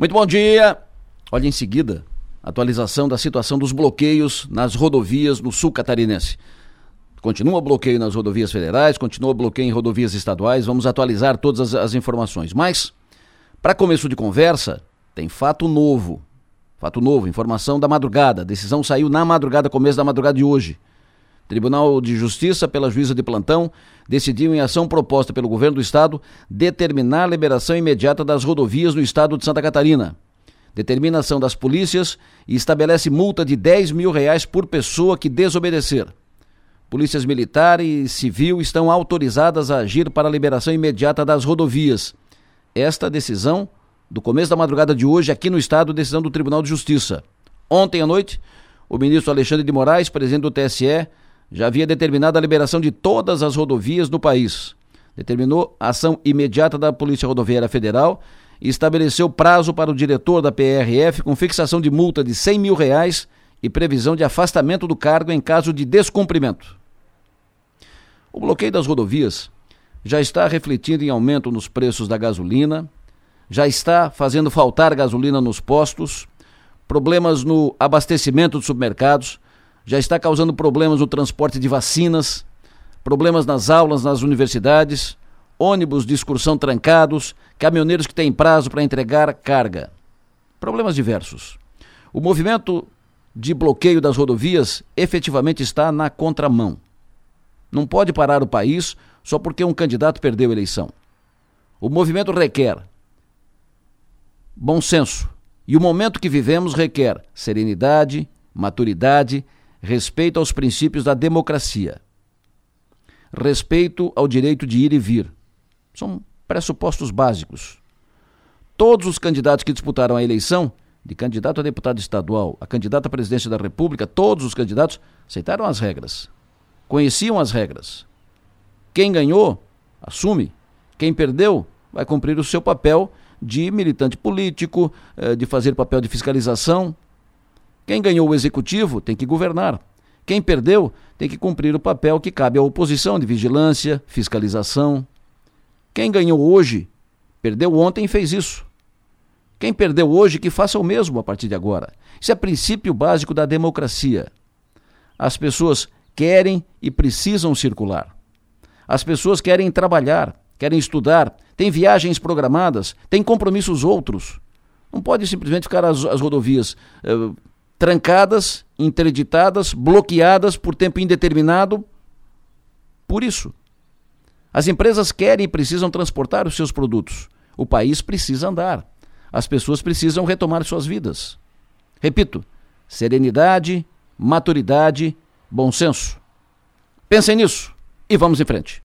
Muito bom dia. Olha em seguida, atualização da situação dos bloqueios nas rodovias no sul catarinense. Continua bloqueio nas rodovias federais, continua bloqueio em rodovias estaduais. Vamos atualizar todas as, as informações. Mas, para começo de conversa, tem fato novo. Fato novo, informação da madrugada. A decisão saiu na madrugada, começo da madrugada de hoje. Tribunal de Justiça, pela juíza de plantão, decidiu, em ação proposta pelo governo do estado, determinar a liberação imediata das rodovias no estado de Santa Catarina. Determinação das polícias e estabelece multa de 10 mil reais por pessoa que desobedecer. Polícias militar e civil estão autorizadas a agir para a liberação imediata das rodovias. Esta decisão, do começo da madrugada de hoje, aqui no estado, decisão do Tribunal de Justiça. Ontem à noite, o ministro Alexandre de Moraes, presidente do TSE, já havia determinado a liberação de todas as rodovias no país. Determinou ação imediata da Polícia Rodoviária Federal e estabeleceu prazo para o diretor da PRF com fixação de multa de 100 mil reais e previsão de afastamento do cargo em caso de descumprimento. O bloqueio das rodovias já está refletindo em aumento nos preços da gasolina, já está fazendo faltar gasolina nos postos, problemas no abastecimento dos supermercados, já está causando problemas no transporte de vacinas, problemas nas aulas nas universidades, ônibus de excursão trancados, caminhoneiros que têm prazo para entregar carga. Problemas diversos. O movimento de bloqueio das rodovias efetivamente está na contramão. Não pode parar o país só porque um candidato perdeu a eleição. O movimento requer bom senso. E o momento que vivemos requer serenidade, maturidade, respeito aos princípios da democracia, respeito ao direito de ir e vir. São pressupostos básicos. Todos os candidatos que disputaram a eleição, de candidato a deputado estadual, a candidato à presidência da República, todos os candidatos aceitaram as regras, conheciam as regras. Quem ganhou, assume. Quem perdeu, vai cumprir o seu papel de militante político, eh, de fazer papel de fiscalização, quem ganhou o executivo tem que governar. Quem perdeu tem que cumprir o papel que cabe à oposição de vigilância, fiscalização. Quem ganhou hoje, perdeu ontem e fez isso. Quem perdeu hoje, que faça o mesmo a partir de agora. Isso é princípio básico da democracia. As pessoas querem e precisam circular. As pessoas querem trabalhar, querem estudar, têm viagens programadas, têm compromissos outros. Não pode simplesmente ficar as, as rodovias eh, trancadas, interditadas, bloqueadas por tempo indeterminado. Por isso, as empresas querem e precisam transportar os seus produtos. O país precisa andar. As pessoas precisam retomar suas vidas. Repito: serenidade, maturidade, bom senso. Pensem nisso e vamos em frente.